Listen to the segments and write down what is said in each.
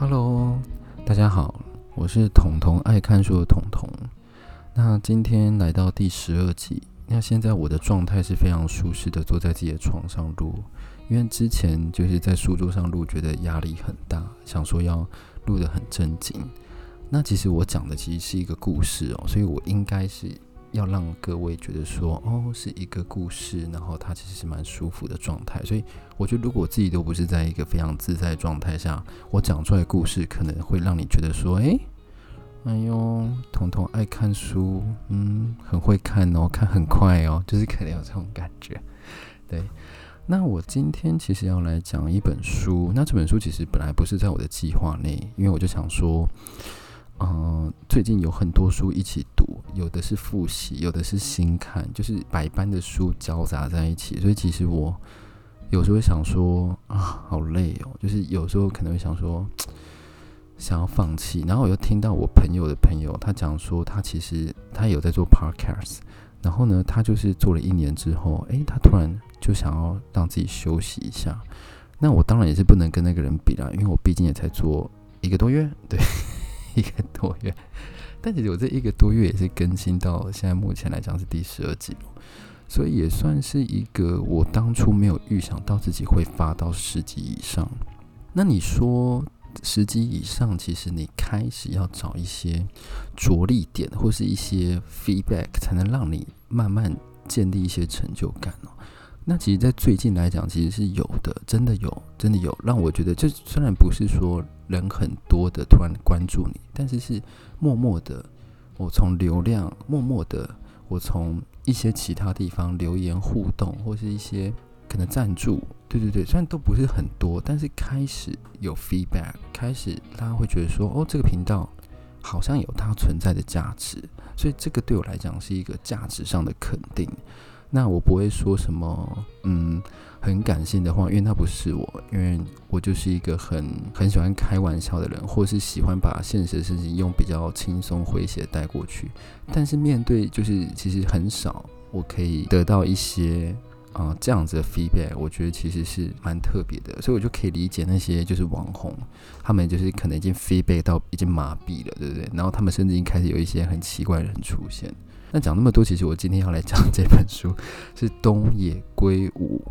Hello，大家好，我是彤彤爱看书的彤彤。那今天来到第十二集，那现在我的状态是非常舒适的，坐在自己的床上录。因为之前就是在书桌上录，觉得压力很大，想说要录得很正经。那其实我讲的其实是一个故事哦，所以我应该是。要让各位觉得说，哦，是一个故事，然后它其实是蛮舒服的状态。所以我觉得，如果我自己都不是在一个非常自在的状态下，我讲出来的故事可能会让你觉得说，诶，哎呦，彤彤爱看书，嗯，很会看哦，看很快哦，就是可能有这种感觉。对，那我今天其实要来讲一本书，那这本书其实本来不是在我的计划内，因为我就想说。嗯、最近有很多书一起读，有的是复习，有的是新看，就是百般的书交杂在一起。所以其实我有时候想说啊，好累哦，就是有时候可能会想说想要放弃。然后我又听到我朋友的朋友他讲说，他其实他有在做 podcast，然后呢，他就是做了一年之后，诶，他突然就想要让自己休息一下。那我当然也是不能跟那个人比啦，因为我毕竟也才做一个多月，对。一个多月，但其实我这一个多月也是更新到现在目前来讲是第十二集，所以也算是一个我当初没有预想到自己会发到十集以上。那你说十集以上，其实你开始要找一些着力点或是一些 feedback，才能让你慢慢建立一些成就感哦。那其实，在最近来讲，其实是有的，真的有，真的有，让我觉得，这虽然不是说人很多的突然关注你，但是是默默的，我从流量，默默的，我从一些其他地方留言互动，或是一些可能赞助，对对对，虽然都不是很多，但是开始有 feedback，开始大家会觉得说，哦，这个频道好像有它存在的价值，所以这个对我来讲是一个价值上的肯定。那我不会说什么，嗯，很感性的话，因为那不是我，因为我就是一个很很喜欢开玩笑的人，或是喜欢把现实的事情用比较轻松诙谐带过去。但是面对就是其实很少，我可以得到一些啊、这样子的 feedback，我觉得其实是蛮特别的，所以我就可以理解那些就是网红，他们就是可能已经 feedback 到已经麻痹了，对不对？然后他们甚至已经开始有一些很奇怪的人出现。那讲那么多，其实我今天要来讲这本书是东野圭吾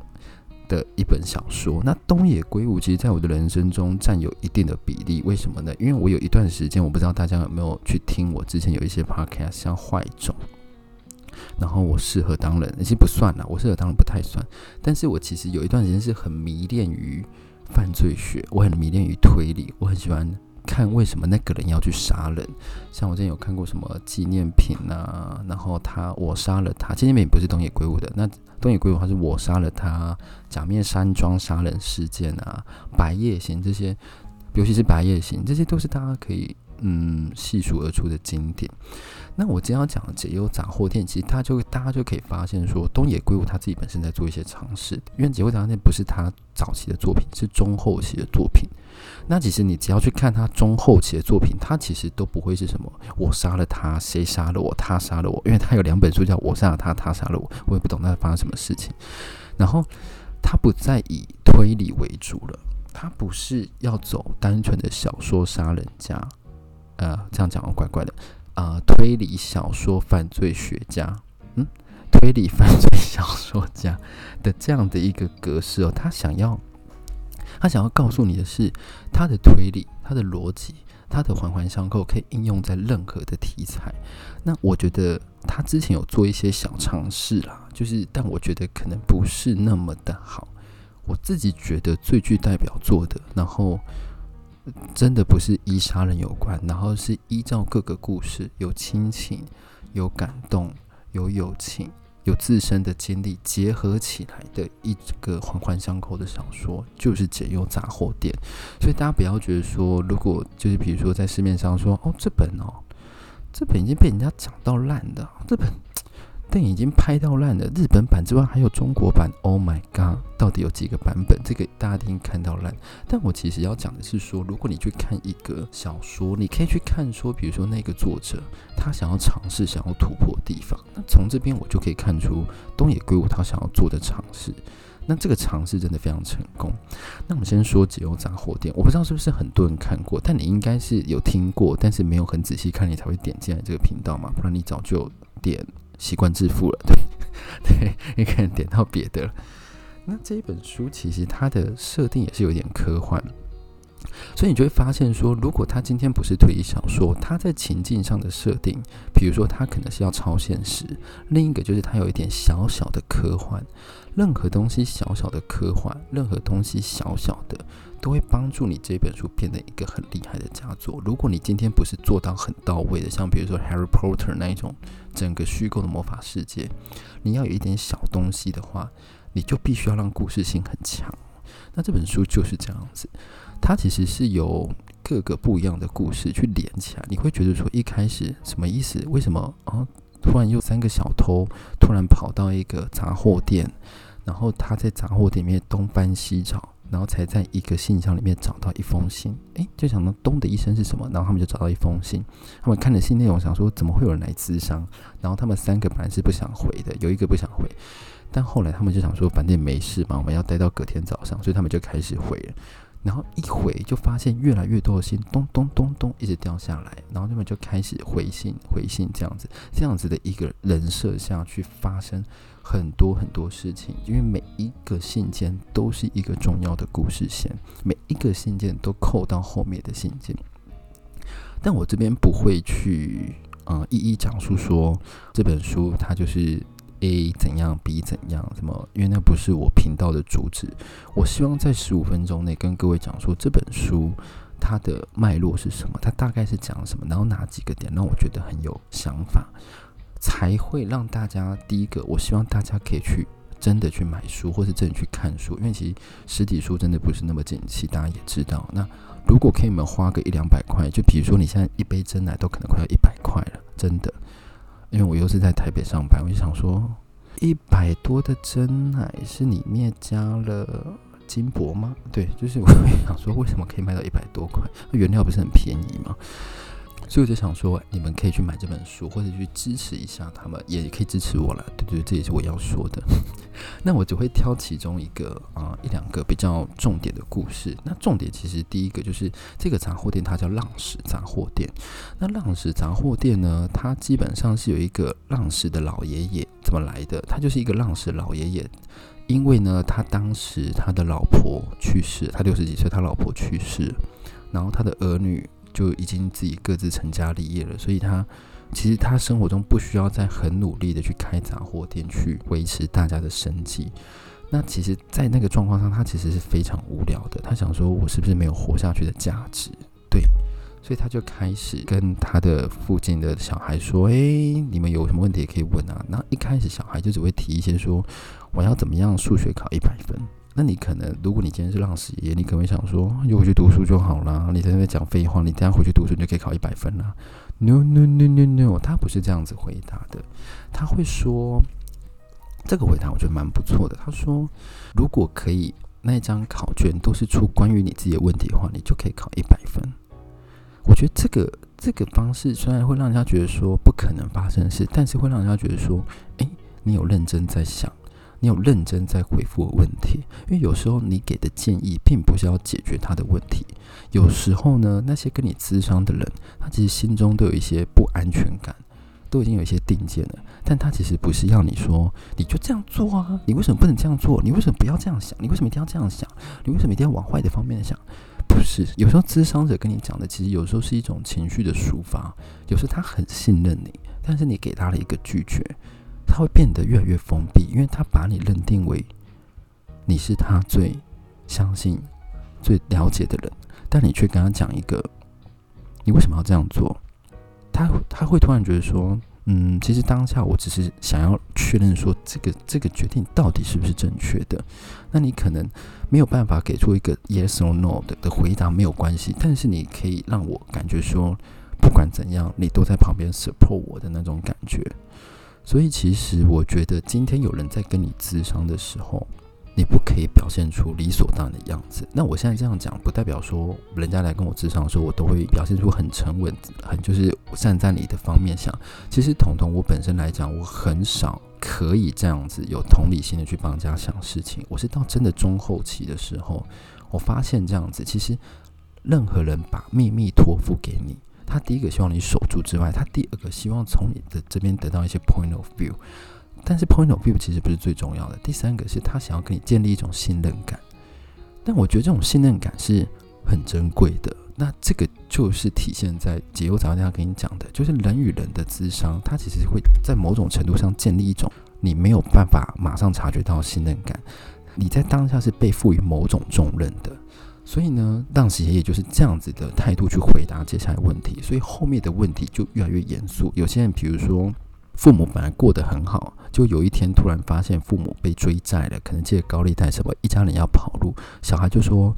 的一本小说。那东野圭吾其实在我的人生中占有一定的比例，为什么呢？因为我有一段时间，我不知道大家有没有去听我之前有一些 podcast，像坏种，然后我适合当人，其实不算啦，我适合当人不太算。但是我其实有一段时间是很迷恋于犯罪学，我很迷恋于推理，我很喜欢。看为什么那个人要去杀人？像我之前有看过什么纪念品啊，然后他我杀了他，纪念品不是东野圭吾的，那东野圭吾他是我杀了他，假面山庄杀人事件啊，白夜行这些，尤其是白夜行，这些都是大家可以。嗯，细数而出的经典。那我今天要讲的解忧杂货店，其实他就大家就可以发现说，东野圭吾他自己本身在做一些尝试。因为解忧杂货店不是他早期的作品，是中后期的作品。那其实你只要去看他中后期的作品，他其实都不会是什么我杀了他，谁杀了我，他杀了我。因为他有两本书叫我杀了他，他杀了我，我也不懂他在发生什么事情。然后他不再以推理为主了，他不是要走单纯的小说杀人家。呃，这样讲怪怪的。啊、推理小说犯罪学家，嗯，推理犯罪小说家的这样的一个格式哦，他想要，他想要告诉你的是，他的推理，他的逻辑，他的环环相扣，可以应用在任何的题材。那我觉得他之前有做一些小尝试啦，就是，但我觉得可能不是那么的好。我自己觉得最具代表作的，然后。真的不是依杀人有关，然后是依照各个故事，有亲情、有感动、有友情、有自身的经历结合起来的一个环环相扣的小说，就是《解忧杂货店》。所以大家不要觉得说，如果就是比如说在市面上说哦，这本哦，这本已经被人家讲到烂的，这本但已经拍到烂了，日本版之外还有中国版。Oh my god！到底有几个版本？这个大家一定看到烂。但我其实要讲的是说，如果你去看一个小说，你可以去看说，比如说那个作者他想要尝试、想要突破的地方。那从这边我就可以看出东野圭吾他想要做的尝试。那这个尝试真的非常成功。那我们先说《解忧杂货店》，我不知道是不是很多人看过，但你应该是有听过，但是没有很仔细看，你才会点进来这个频道嘛，不然你早就点。习惯致富了，对 对，你可能点到别的了。那这一本书其实它的设定也是有点科幻，所以你就会发现说，如果他今天不是推理小说，他在情境上的设定，比如说他可能是要超现实，另一个就是他有一点小小的科幻。任何东西小小的科幻，任何东西小小的，都会帮助你这本书变得一个很厉害的佳作。如果你今天不是做到很到位的，像比如说《Harry Potter》那一种整个虚构的魔法世界，你要有一点小东西的话，你就必须要让故事性很强。那这本书就是这样子，它其实是由各个不一样的故事去连起来。你会觉得说一开始什么意思？为什么啊？突然有三个小偷突然跑到一个杂货店，然后他在杂货店里面东翻西找，然后才在一个信箱里面找到一封信。诶，就想到咚的一声是什么？然后他们就找到一封信。他们看了信内容，想说怎么会有人来咨商？然后他们三个本来是不想回的，有一个不想回，但后来他们就想说反正没事嘛，我们要待到隔天早上，所以他们就开始回了。然后一回就发现越来越多的信咚咚咚咚一直掉下来，然后他们就开始回信回信这样子，这样子的一个人设下去发生很多很多事情，因为每一个信件都是一个重要的故事线，每一个信件都扣到后面的信件。但我这边不会去嗯、呃、一一讲述说这本书它就是。A 怎样，B 怎样，什么？因为那不是我频道的主旨。我希望在十五分钟内跟各位讲说这本书它的脉络是什么，它大概是讲什么，然后哪几个点让我觉得很有想法，才会让大家第一个，我希望大家可以去真的去买书，或是真的去看书，因为其实实体书真的不是那么景气，大家也知道。那如果可以，你们花个一两百块，就比如说你现在一杯真奶都可能快要一百块了，真的。因为我又是在台北上班，我就想说，一百多的真奶是里面加了金箔吗？对，就是我想说，为什么可以卖到一百多块？原料不是很便宜吗？所以我就想说，你们可以去买这本书，或者去支持一下他们，也可以支持我了。对对，这也是我要说的。那我只会挑其中一个啊一两个比较重点的故事。那重点其实第一个就是这个杂货店，它叫浪矢杂货店。那浪矢杂货店呢，它基本上是有一个浪矢的老爷爷怎么来的？他就是一个浪矢老爷爷，因为呢，他当时他的老婆去世，他六十几岁，他老婆去世，然后他的儿女。就已经自己各自成家立业了，所以他其实他生活中不需要再很努力的去开杂货店去维持大家的生计。那其实，在那个状况上，他其实是非常无聊的。他想说，我是不是没有活下去的价值？对，所以他就开始跟他的附近的小孩说：“诶，你们有什么问题也可以问啊。”那一开始小孩就只会提一些说：“我要怎么样数学考一百分。”那你可能，如果你今天是浪矢爷爷，你可能会想说，就回去读书就好啦。你在那边讲废话，你等下回去读书，你就可以考一百分啦。No no no no no，他不是这样子回答的。他会说，这个回答我觉得蛮不错的。他说，如果可以，那一张考卷都是出关于你自己的问题的话，你就可以考一百分。我觉得这个这个方式虽然会让人家觉得说不可能发生的事，但是会让人家觉得说，诶，你有认真在想。你有认真在回复我问题，因为有时候你给的建议并不是要解决他的问题。有时候呢，那些跟你咨商的人，他其实心中都有一些不安全感，都已经有一些定见了。但他其实不是要你说你就这样做啊，你为什么不能这样做？你为什么不要这样想？你为什么一定要这样想？你为什么一定要往坏的方面想？不是，有时候咨商者跟你讲的，其实有时候是一种情绪的抒发。有时候他很信任你，但是你给他了一个拒绝。他会变得越来越封闭，因为他把你认定为你是他最相信、最了解的人，但你却跟他讲一个，你为什么要这样做？他他会突然觉得说，嗯，其实当下我只是想要确认说，这个这个决定到底是不是正确的。那你可能没有办法给出一个 yes or no 的的回答，没有关系，但是你可以让我感觉说，不管怎样，你都在旁边 support 我的那种感觉。所以其实我觉得，今天有人在跟你咨商的时候，你不可以表现出理所当然的样子。那我现在这样讲，不代表说人家来跟我咨商的时候，我都会表现出很沉稳、很就是站在你的方面想。其实彤彤，我本身来讲，我很少可以这样子有同理心的去帮人家想事情。我是到真的中后期的时候，我发现这样子，其实任何人把秘密托付给你。他第一个希望你守住之外，他第二个希望从你的这边得到一些 point of view，但是 point of view 其实不是最重要的。第三个是他想要跟你建立一种信任感，但我觉得这种信任感是很珍贵的。那这个就是体现在解忧杂货店要跟你讲的，就是人与人的智商，它其实会在某种程度上建立一种你没有办法马上察觉到信任感，你在当下是被赋予某种重任的。所以呢，当时爷爷就是这样子的态度去回答接下来问题，所以后面的问题就越来越严肃。有些人，比如说父母本来过得很好，就有一天突然发现父母被追债了，可能借高利贷什么，一家人要跑路。小孩就说：“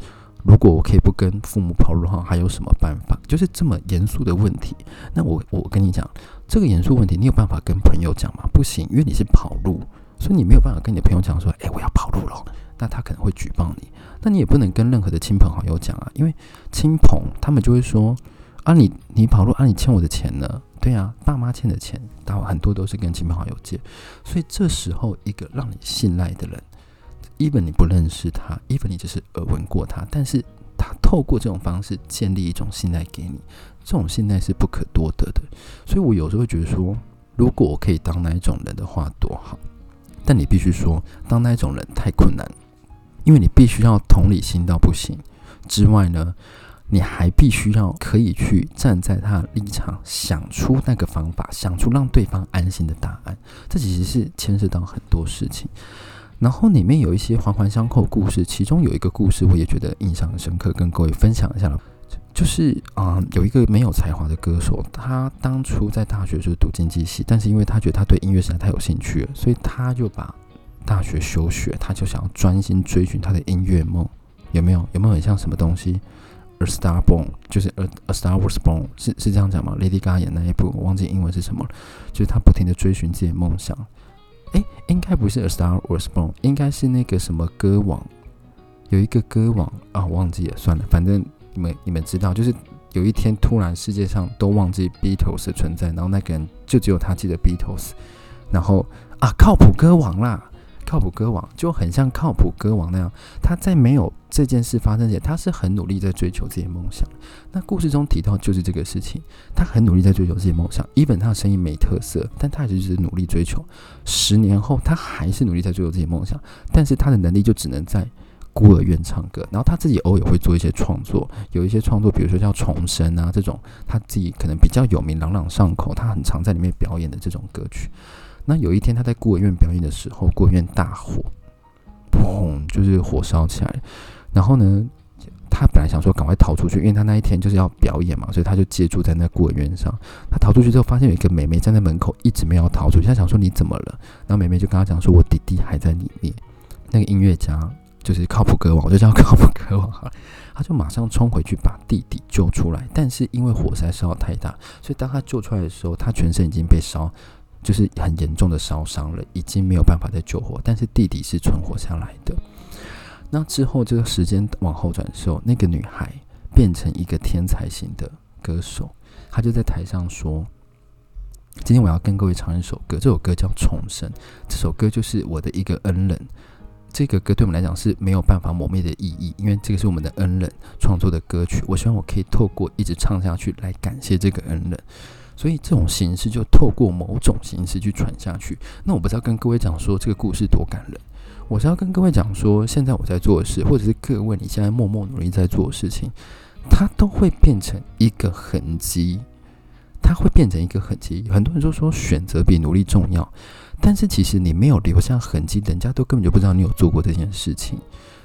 如果我可以不跟父母跑路的话，还有什么办法？”就是这么严肃的问题。那我我跟你讲，这个严肃问题，你有办法跟朋友讲吗？不行，因为你是跑路，所以你没有办法跟你的朋友讲说：“诶，我要跑路了。”那他可能会举报你，那你也不能跟任何的亲朋好友讲啊，因为亲朋他们就会说啊你，你跑路啊，你欠我的钱呢？对啊，爸妈欠的钱，大很多都是跟亲朋好友借，所以这时候一个让你信赖的人，even 你不认识他，even 你只是耳闻过他，但是他透过这种方式建立一种信赖给你，这种信赖是不可多得的。所以我有时候会觉得说，如果我可以当那一种人的话，多好。但你必须说，当那一种人太困难。因为你必须要同理心到不行之外呢，你还必须要可以去站在他的立场，想出那个方法，想出让对方安心的答案。这其实是牵涉到很多事情。然后里面有一些环环相扣故事，其中有一个故事我也觉得印象深刻，跟各位分享一下。就是啊、有一个没有才华的歌手，他当初在大学就是读经济系，但是因为他觉得他对音乐实在太有兴趣了，所以他就把。大学休学，他就想要专心追寻他的音乐梦，有没有？有没有很像什么东西？A Star Born，就是 A A Star Wars Born，是是这样讲吗？Lady Gaga 演那一部，我忘记英文是什么了。就是他不停的追寻自己的梦想。诶，应该不是 A Star Wars Born，应该是那个什么歌王，有一个歌王啊，忘记了，算了，反正你们你们知道，就是有一天突然世界上都忘记 Beatles 的存在，然后那个人就只有他记得 Beatles，然后啊，靠谱歌王啦。靠谱歌王就很像靠谱歌王那样，他在没有这件事发生前，他是很努力在追求自己的梦想。那故事中提到就是这个事情，他很努力在追求自己的梦想。even 他的声音没特色，但他也是努力追求。十年后，他还是努力在追求自己的梦想，但是他的能力就只能在孤儿院唱歌。然后他自己偶尔会做一些创作，有一些创作，比如说叫重生啊这种，他自己可能比较有名、朗朗上口，他很常在里面表演的这种歌曲。那有一天他在孤儿院表演的时候，孤儿院大火，砰，就是火烧起来。然后呢，他本来想说赶快逃出去，因为他那一天就是要表演嘛，所以他就借住在那孤儿院上。他逃出去之后，发现有一个妹妹站在门口，一直没有逃出去。他想说你怎么了？然后妹妹就跟他讲说，我弟弟还在里面。那个音乐家就是靠谱歌王，我就叫靠谱歌王哈。他就马上冲回去把弟弟救出来，但是因为火灾烧得太大，所以当他救出来的时候，他全身已经被烧。就是很严重的烧伤了，已经没有办法再救活，但是弟弟是存活下来的。那之后这个时间往后转的时候，那个女孩变成一个天才型的歌手，她就在台上说：“今天我要跟各位唱一首歌，这首歌叫《重生》，这首歌就是我的一个恩人。这个歌对我们来讲是没有办法磨灭的意义，因为这个是我们的恩人创作的歌曲。我希望我可以透过一直唱下去来感谢这个恩人。”所以这种形式就透过某种形式去传下去。那我不是要跟各位讲说这个故事多感人，我是要跟各位讲说，现在我在做的事，或者是各位你现在默默努力在做的事情，它都会变成一个痕迹，它会变成一个痕迹。很多人都说选择比努力重要，但是其实你没有留下痕迹，人家都根本就不知道你有做过这件事情。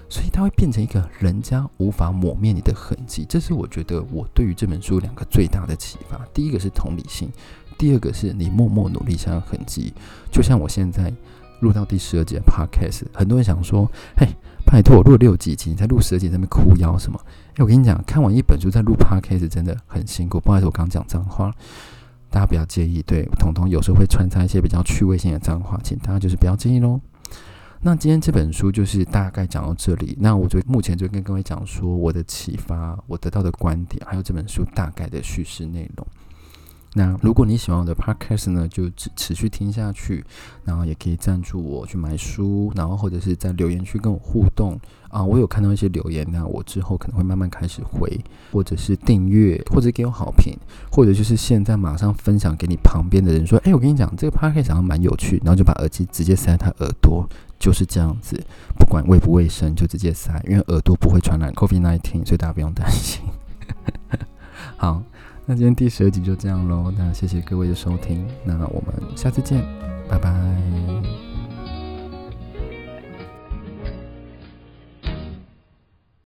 所以它会变成一个人家无法抹灭你的痕迹，这是我觉得我对于这本书两个最大的启发。第一个是同理心，第二个是你默默努力下的痕迹。就像我现在录到第十二集的 Podcast，很多人想说：“嘿，拜托，我录了六集集，你在录十二集，在那边哭腰什么？”哎，我跟你讲，看完一本书再录 Podcast 真的很辛苦。不好意思，我刚讲脏话。大家不要介意。对，统统有时候会穿插一些比较趣味性的脏话，请大家就是不要介意喽。那今天这本书就是大概讲到这里。那我就目前就跟各位讲说我的启发，我得到的观点，还有这本书大概的叙事内容。那如果你喜欢我的 podcast 呢，就持持续听下去，然后也可以赞助我去买书，然后或者是在留言区跟我互动啊。我有看到一些留言，那我之后可能会慢慢开始回，或者是订阅，或者给我好评，或者就是现在马上分享给你旁边的人说，哎，我跟你讲这个 podcast 好像蛮有趣，然后就把耳机直接塞在他耳朵，就是这样子，不管卫不卫生就直接塞，因为耳朵不会传染 COVID-19，所以大家不用担心。好。那今天第十二集就这样喽，那谢谢各位的收听，那我们下次见，拜拜。